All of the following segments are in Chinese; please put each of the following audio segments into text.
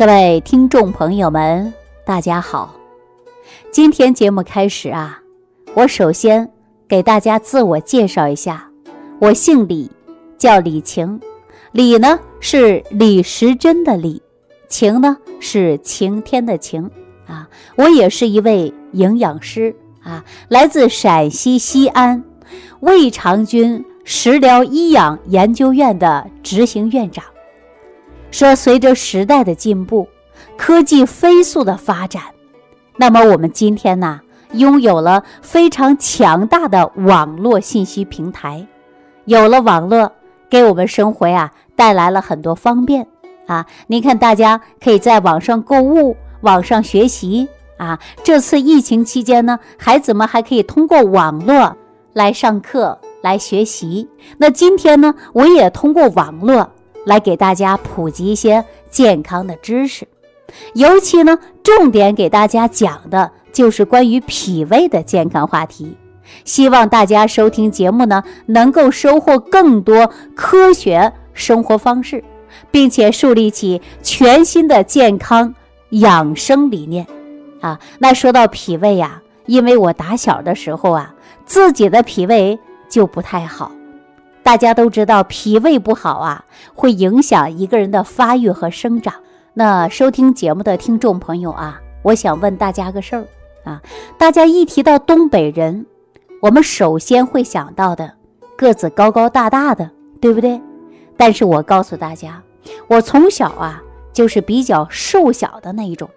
各位听众朋友们，大家好。今天节目开始啊，我首先给大家自我介绍一下，我姓李，叫李晴。李呢是李时珍的李，晴呢是晴天的晴啊。我也是一位营养师啊，来自陕西西安魏长军食疗医养研究院的执行院长。说，随着时代的进步，科技飞速的发展，那么我们今天呢，拥有了非常强大的网络信息平台。有了网络，给我们生活呀带来了很多方便啊！你看，大家可以在网上购物、网上学习啊。这次疫情期间呢，孩子们还可以通过网络来上课、来学习。那今天呢，我也通过网络。来给大家普及一些健康的知识，尤其呢，重点给大家讲的就是关于脾胃的健康话题。希望大家收听节目呢，能够收获更多科学生活方式，并且树立起全新的健康养生理念。啊，那说到脾胃呀，因为我打小的时候啊，自己的脾胃就不太好。大家都知道，脾胃不好啊，会影响一个人的发育和生长。那收听节目的听众朋友啊，我想问大家个事儿啊，大家一提到东北人，我们首先会想到的个子高高大大的，对不对？但是我告诉大家，我从小啊就是比较瘦小的那一种，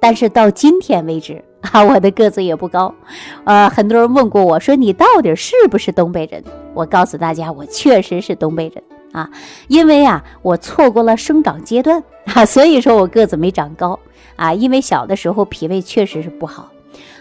但是到今天为止啊，我的个子也不高。呃，很多人问过我说，你到底是不是东北人？我告诉大家，我确实是东北人啊，因为啊，我错过了生长阶段啊，所以说我个子没长高啊。因为小的时候脾胃确实是不好，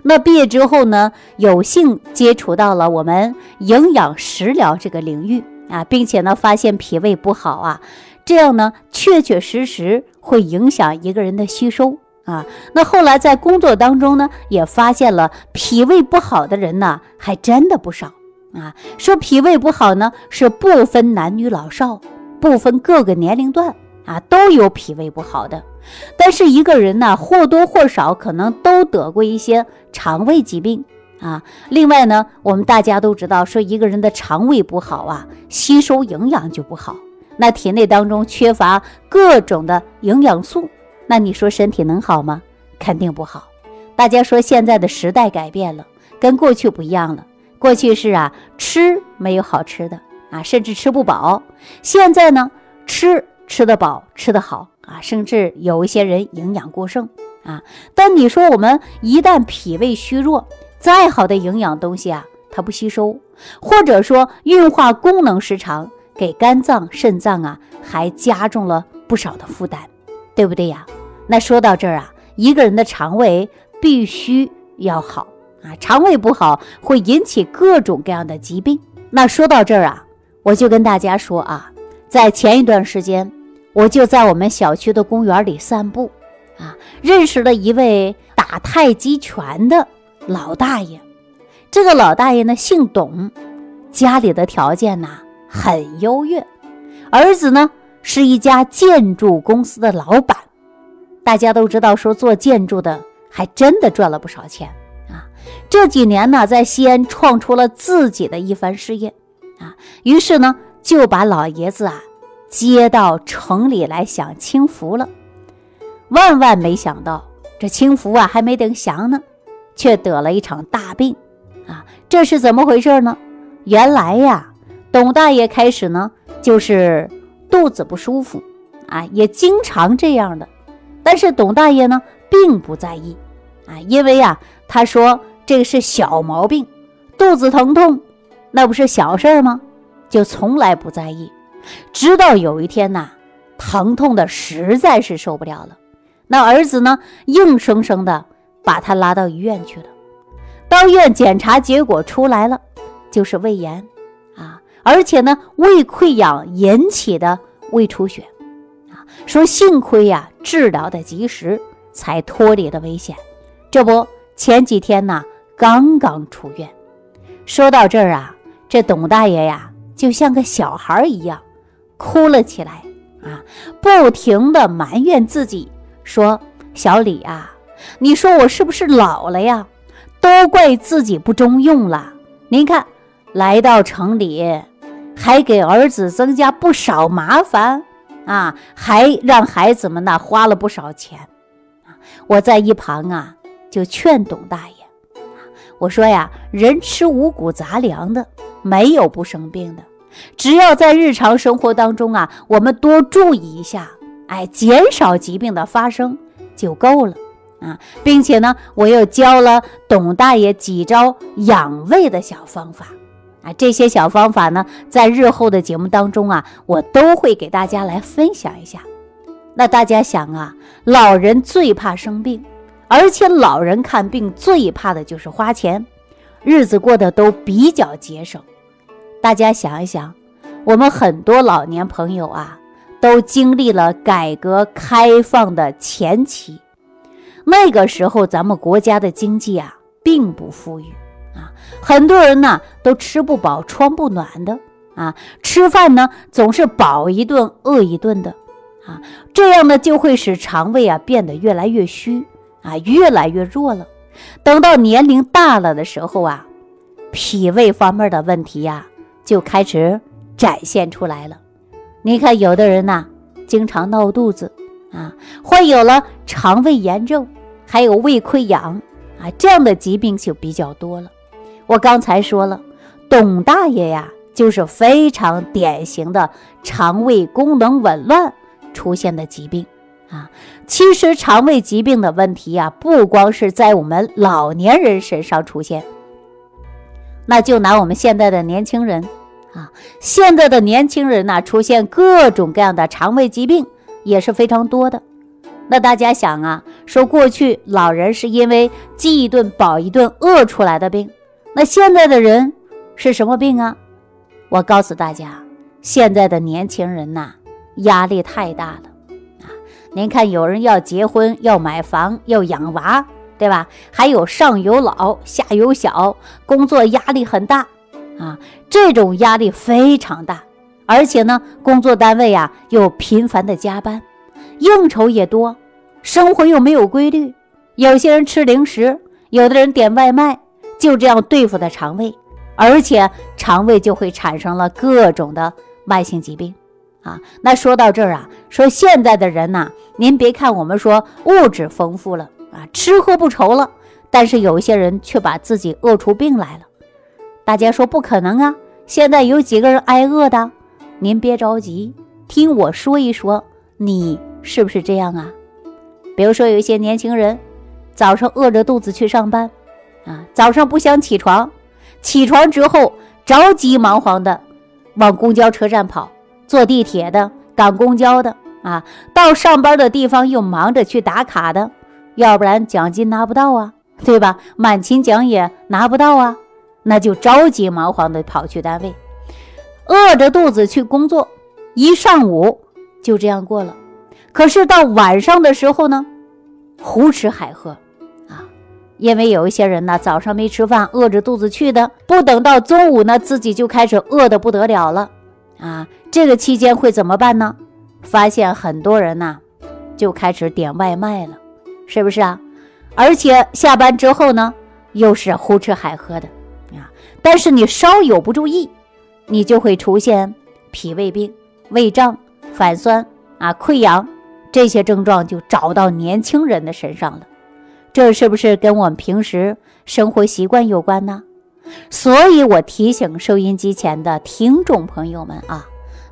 那毕业之后呢，有幸接触到了我们营养食疗这个领域啊，并且呢，发现脾胃不好啊，这样呢，确确实实会影响一个人的吸收啊。那后来在工作当中呢，也发现了脾胃不好的人呢，还真的不少。啊，说脾胃不好呢，是不分男女老少，不分各个年龄段啊，都有脾胃不好的。但是一个人呢，或多或少可能都得过一些肠胃疾病啊。另外呢，我们大家都知道，说一个人的肠胃不好啊，吸收营养就不好，那体内当中缺乏各种的营养素，那你说身体能好吗？肯定不好。大家说现在的时代改变了，跟过去不一样了。过去是啊，吃没有好吃的啊，甚至吃不饱。现在呢，吃吃得饱，吃得好啊，甚至有一些人营养过剩啊。但你说我们一旦脾胃虚弱，再好的营养东西啊，它不吸收，或者说运化功能失常，给肝脏、肾脏啊，还加重了不少的负担，对不对呀？那说到这儿啊，一个人的肠胃必须要好。啊，肠胃不好会引起各种各样的疾病。那说到这儿啊，我就跟大家说啊，在前一段时间，我就在我们小区的公园里散步，啊，认识了一位打太极拳的老大爷。这个老大爷呢姓董，家里的条件呢很优越，儿子呢是一家建筑公司的老板。大家都知道，说做建筑的还真的赚了不少钱。这几年呢，在西安创出了自己的一番事业，啊，于是呢就把老爷子啊接到城里来享清福了。万万没想到，这清福啊还没等享呢，却得了一场大病，啊，这是怎么回事呢？原来呀，董大爷开始呢就是肚子不舒服，啊，也经常这样的，但是董大爷呢并不在意，啊，因为呀，他说。这个是小毛病，肚子疼痛，那不是小事儿吗？就从来不在意。直到有一天呐，疼痛的实在是受不了了，那儿子呢，硬生生的把他拉到医院去了。到医院检查结果出来了，就是胃炎啊，而且呢，胃溃疡引起的胃出血啊。说幸亏呀，治疗的及时，才脱离了危险。这不，前几天呢。刚刚出院，说到这儿啊，这董大爷呀，就像个小孩一样，哭了起来啊，不停的埋怨自己说：“小李啊，你说我是不是老了呀？都怪自己不中用了。您看，来到城里，还给儿子增加不少麻烦啊，还让孩子们呢花了不少钱。”我在一旁啊，就劝董大爷。我说呀，人吃五谷杂粮的，没有不生病的。只要在日常生活当中啊，我们多注意一下，哎，减少疾病的发生就够了啊。并且呢，我又教了董大爷几招养胃的小方法啊。这些小方法呢，在日后的节目当中啊，我都会给大家来分享一下。那大家想啊，老人最怕生病。而且老人看病最怕的就是花钱，日子过得都比较节省。大家想一想，我们很多老年朋友啊，都经历了改革开放的前期，那个时候咱们国家的经济啊并不富裕。啊，很多人呢都吃不饱穿不暖的。啊，吃饭呢总是饱一顿饿一顿的。啊，这样呢就会使肠胃啊变得越来越虚。啊，越来越弱了。等到年龄大了的时候啊，脾胃方面的问题呀，就开始展现出来了。你看，有的人呐，经常闹肚子啊，患有了肠胃炎症，还有胃溃疡啊，这样的疾病就比较多了。我刚才说了，董大爷呀，就是非常典型的肠胃功能紊乱出现的疾病。啊，其实肠胃疾病的问题呀，不光是在我们老年人身上出现，那就拿我们现在的年轻人啊，现在的年轻人呢，出现各种各样的肠胃疾病也是非常多的。那大家想啊，说过去老人是因为饥一顿饱一顿饿出来的病，那现在的人是什么病啊？我告诉大家，现在的年轻人呐，压力太大了。您看，有人要结婚，要买房，要养娃，对吧？还有上有老，下有小，工作压力很大啊，这种压力非常大。而且呢，工作单位呀又频繁的加班，应酬也多，生活又没有规律。有些人吃零食，有的人点外卖，就这样对付的肠胃，而且肠胃就会产生了各种的慢性疾病。啊，那说到这儿啊，说现在的人呐，您别看我们说物质丰富了啊，吃喝不愁了，但是有一些人却把自己饿出病来了。大家说不可能啊，现在有几个人挨饿的？您别着急，听我说一说，你是不是这样啊？比如说有一些年轻人，早上饿着肚子去上班，啊，早上不想起床，起床之后着急忙慌的往公交车站跑。坐地铁的、赶公交的啊，到上班的地方又忙着去打卡的，要不然奖金拿不到啊，对吧？满勤奖也拿不到啊，那就着急忙慌的跑去单位，饿着肚子去工作，一上午就这样过了。可是到晚上的时候呢，胡吃海喝啊，因为有一些人呢，早上没吃饭，饿着肚子去的，不等到中午呢，自己就开始饿得不得了了。啊，这个期间会怎么办呢？发现很多人呐，就开始点外卖了，是不是啊？而且下班之后呢，又是胡吃海喝的啊。但是你稍有不注意，你就会出现脾胃病、胃胀、反酸啊、溃疡这些症状，就找到年轻人的身上了。这是不是跟我们平时生活习惯有关呢？所以我提醒收音机前的听众朋友们啊，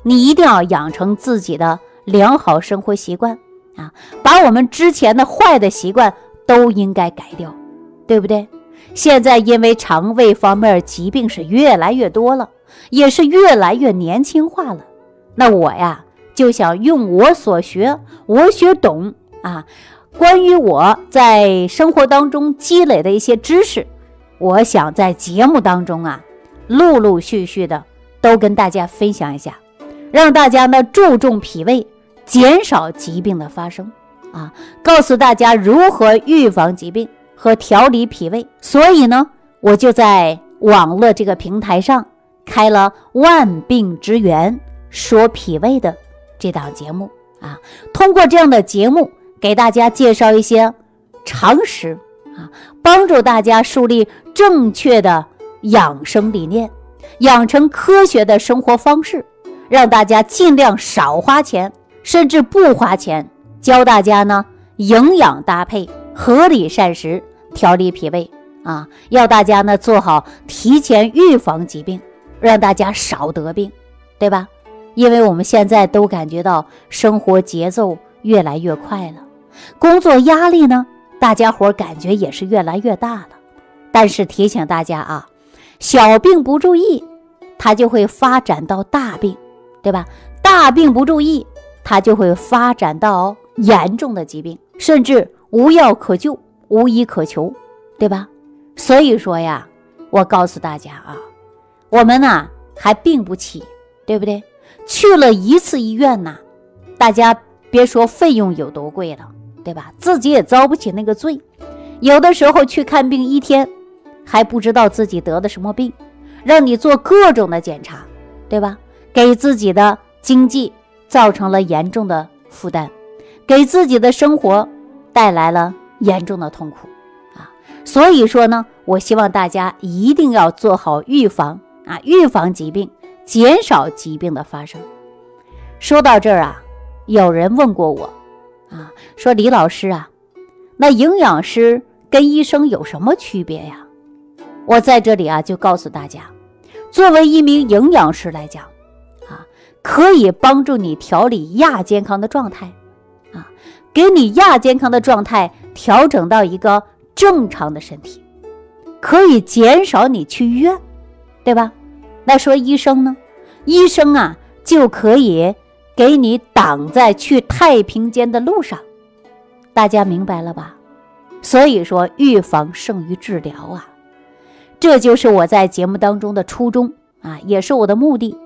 你一定要养成自己的良好生活习惯啊，把我们之前的坏的习惯都应该改掉，对不对？现在因为肠胃方面疾病是越来越多了，也是越来越年轻化了。那我呀就想用我所学，我学懂啊，关于我在生活当中积累的一些知识。我想在节目当中啊，陆陆续续的都跟大家分享一下，让大家呢注重脾胃，减少疾病的发生。啊，告诉大家如何预防疾病和调理脾胃。所以呢，我就在网络这个平台上开了《万病之源说脾胃》的这档节目。啊，通过这样的节目，给大家介绍一些常识。啊，帮助大家树立正确的养生理念，养成科学的生活方式，让大家尽量少花钱，甚至不花钱。教大家呢，营养搭配，合理膳食，调理脾胃啊，要大家呢做好提前预防疾病，让大家少得病，对吧？因为我们现在都感觉到生活节奏越来越快了，工作压力呢，大家伙感觉也是越来越大了。但是提醒大家啊，小病不注意，它就会发展到大病，对吧？大病不注意，它就会发展到严重的疾病，甚至无药可救、无医可求，对吧？所以说呀，我告诉大家啊，我们呢还病不起，对不对？去了一次医院呐，大家别说费用有多贵了，对吧？自己也遭不起那个罪。有的时候去看病一天，还不知道自己得的什么病，让你做各种的检查，对吧？给自己的经济造成了严重的负担，给自己的生活带来了严重的痛苦啊！所以说呢，我希望大家一定要做好预防啊，预防疾病。减少疾病的发生。说到这儿啊，有人问过我，啊，说李老师啊，那营养师跟医生有什么区别呀？我在这里啊，就告诉大家，作为一名营养师来讲，可以帮助你调理亚健康的状态，啊，给你亚健康的状态调整到一个正常的身体，可以减少你去医院，对吧？那说医生呢？医生啊，就可以给你挡在去太平间的路上。大家明白了吧？所以说，预防胜于治疗啊！这就是我在节目当中的初衷啊，也是我的目的。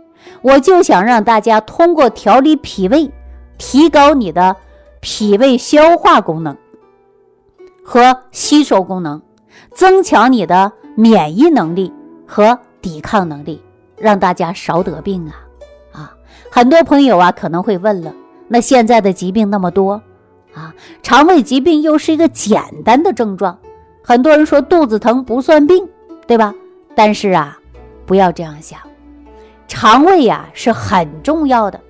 我就想让大家通过调理脾胃，提高你的脾胃消化功能和吸收功能，增强你的免疫能力和抵抗能力。让大家少得病啊！啊，很多朋友啊可能会问了，那现在的疾病那么多啊，肠胃疾病又是一个简单的症状，很多人说肚子疼不算病，对吧？但是啊，不要这样想，肠胃呀是很重要的，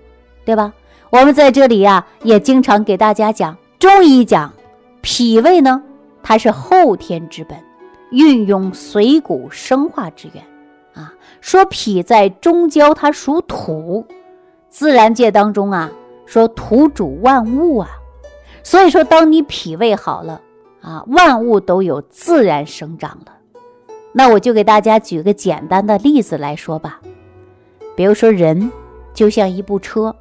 对吧？我们在这里呀也经常给大家讲，中医讲脾胃呢，它是后天之本，运用水谷生化之源啊。说脾在中焦，它属土，自然界当中啊，说土主万物啊，所以说当你脾胃好了啊，万物都有自然生长了。那我就给大家举个简单的例子来说吧，比如说人就像一部车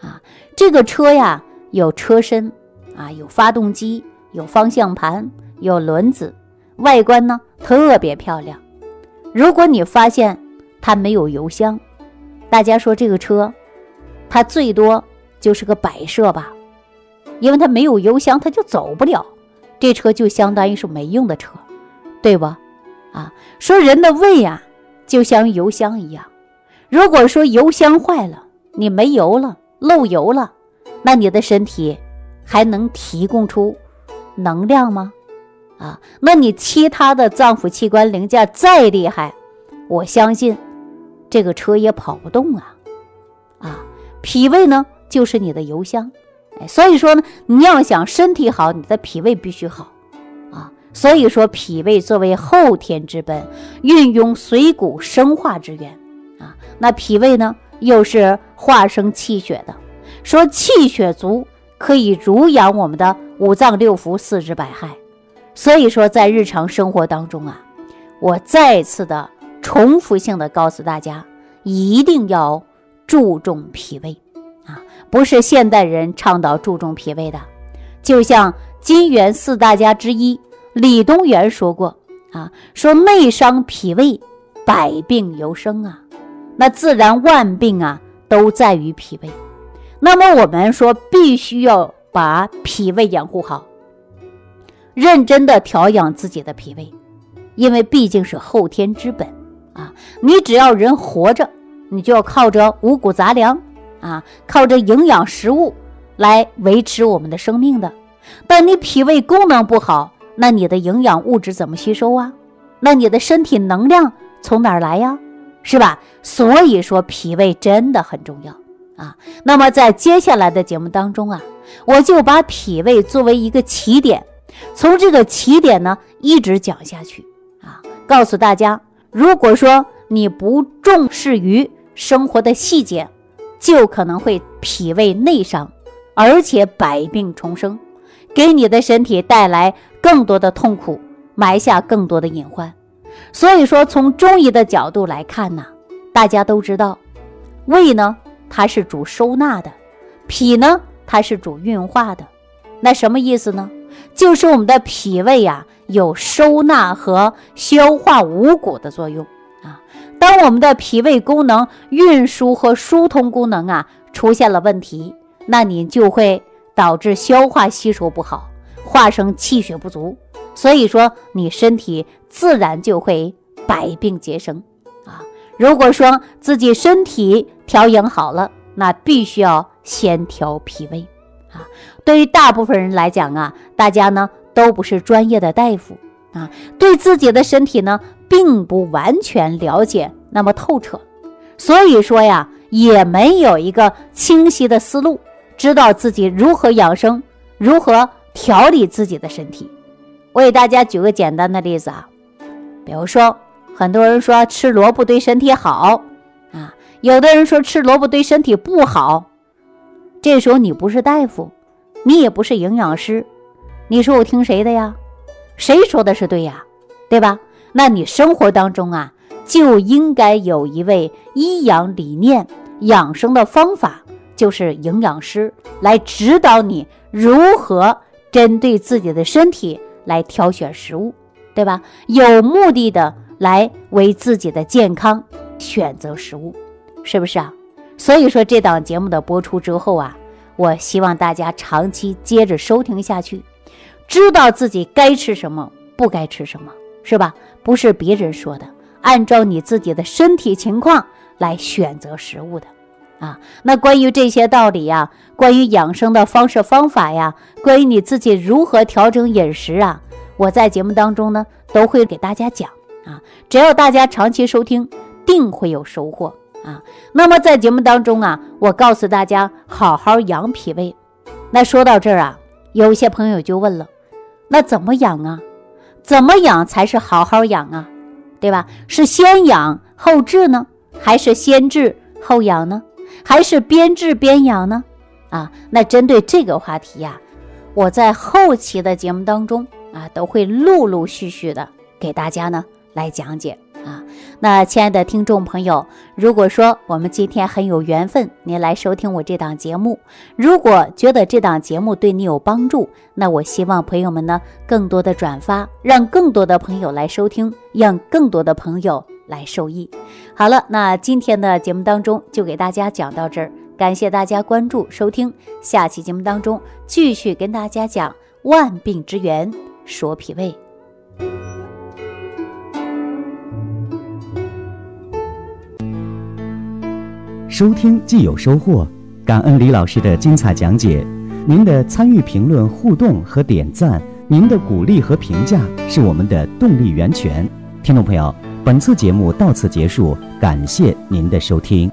啊，这个车呀有车身啊，有发动机，有方向盘，有轮子，外观呢特别漂亮。如果你发现，它没有油箱，大家说这个车，它最多就是个摆设吧，因为它没有油箱，它就走不了。这车就相当于是没用的车，对不？啊，说人的胃呀，就像油箱一样。如果说油箱坏了，你没油了，漏油了，那你的身体还能提供出能量吗？啊，那你其他的脏腑器官零件再厉害，我相信。这个车也跑不动啊，啊，脾胃呢就是你的油箱，哎，所以说呢，你要想身体好，你的脾胃必须好，啊，所以说脾胃作为后天之本，运用水谷生化之源，那脾胃呢又是化生气血的，说气血足可以濡养我们的五脏六腑、四肢百骸，所以说在日常生活当中啊，我再次的。重复性的告诉大家，一定要注重脾胃啊！不是现代人倡导注重脾胃的。就像金元四大家之一李东垣说过啊，说内伤脾胃，百病由生啊。那自然万病啊，都在于脾胃。那么我们说，必须要把脾胃养护好，认真的调养自己的脾胃，因为毕竟是后天之本。啊，你只要人活着，你就要靠着五谷杂粮啊，靠着营养食物来维持我们的生命的。但你脾胃功能不好，那你的营养物质怎么吸收啊？那你的身体能量从哪儿来呀？是吧？所以说脾胃真的很重要啊。那么在接下来的节目当中啊，我就把脾胃作为一个起点，从这个起点呢一直讲下去啊，告诉大家，如果说你不重视于生活的细节，就可能会脾胃内伤，而且百病重生，给你的身体带来更多的痛苦，埋下更多的隐患。所以说，从中医的角度来看呢，大家都知道，胃呢它是主收纳的，脾呢它是主运化的。那什么意思呢？就是我们的脾胃呀有收纳和消化五谷的作用啊。当我们的脾胃功能、运输和疏通功能啊出现了问题，那你就会导致消化吸收不好，化生气血不足。所以说，你身体自然就会百病皆生啊！如果说自己身体调养好了，那必须要先调脾胃啊。对于大部分人来讲啊，大家呢都不是专业的大夫啊，对自己的身体呢并不完全了解那么透彻，所以说呀，也没有一个清晰的思路，知道自己如何养生，如何调理自己的身体。我给大家举个简单的例子啊，比如说，很多人说吃萝卜对身体好啊，有的人说吃萝卜对身体不好。这时候你不是大夫，你也不是营养师，你说我听谁的呀？谁说的是对呀？对吧？那你生活当中啊，就应该有一位医养理念、养生的方法，就是营养师来指导你如何针对自己的身体。来挑选食物，对吧？有目的的来为自己的健康选择食物，是不是啊？所以说这档节目的播出之后啊，我希望大家长期接着收听下去，知道自己该吃什么，不该吃什么，是吧？不是别人说的，按照你自己的身体情况来选择食物的。啊，那关于这些道理呀，关于养生的方式方法呀，关于你自己如何调整饮食啊，我在节目当中呢都会给大家讲啊。只要大家长期收听，定会有收获啊。那么在节目当中啊，我告诉大家好好养脾胃。那说到这儿啊，有些朋友就问了，那怎么养啊？怎么养才是好好养啊？对吧？是先养后治呢，还是先治后养呢？还是边治边养呢？啊，那针对这个话题呀，我在后期的节目当中啊，都会陆陆续续的给大家呢来讲解啊。那亲爱的听众朋友，如果说我们今天很有缘分，您来收听我这档节目，如果觉得这档节目对你有帮助，那我希望朋友们呢更多的转发，让更多的朋友来收听，让更多的朋友。来受益。好了，那今天的节目当中就给大家讲到这儿，感谢大家关注收听。下期节目当中继续跟大家讲万病之源，说脾胃。收听既有收获，感恩李老师的精彩讲解。您的参与、评论、互动和点赞，您的鼓励和评价是我们的动力源泉。听众朋友。本次节目到此结束，感谢您的收听。